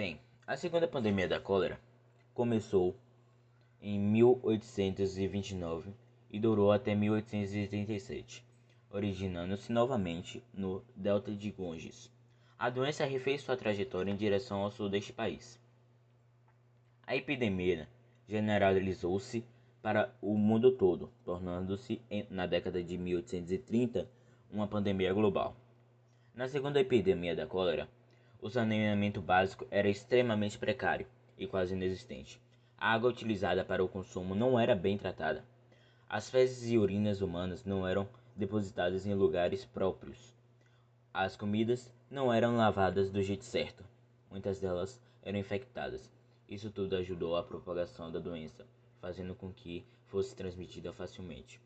Bem, a segunda pandemia da cólera começou em 1829 e durou até 1837, originando-se novamente no delta de Ganges. A doença refez sua trajetória em direção ao sul deste país. A epidemia generalizou-se para o mundo todo, tornando-se, na década de 1830, uma pandemia global. Na segunda epidemia da cólera, o saneamento básico era extremamente precário e quase inexistente. A água utilizada para o consumo não era bem tratada. As fezes e urinas humanas não eram depositadas em lugares próprios. As comidas não eram lavadas do jeito certo. Muitas delas eram infectadas. Isso tudo ajudou à propagação da doença, fazendo com que fosse transmitida facilmente.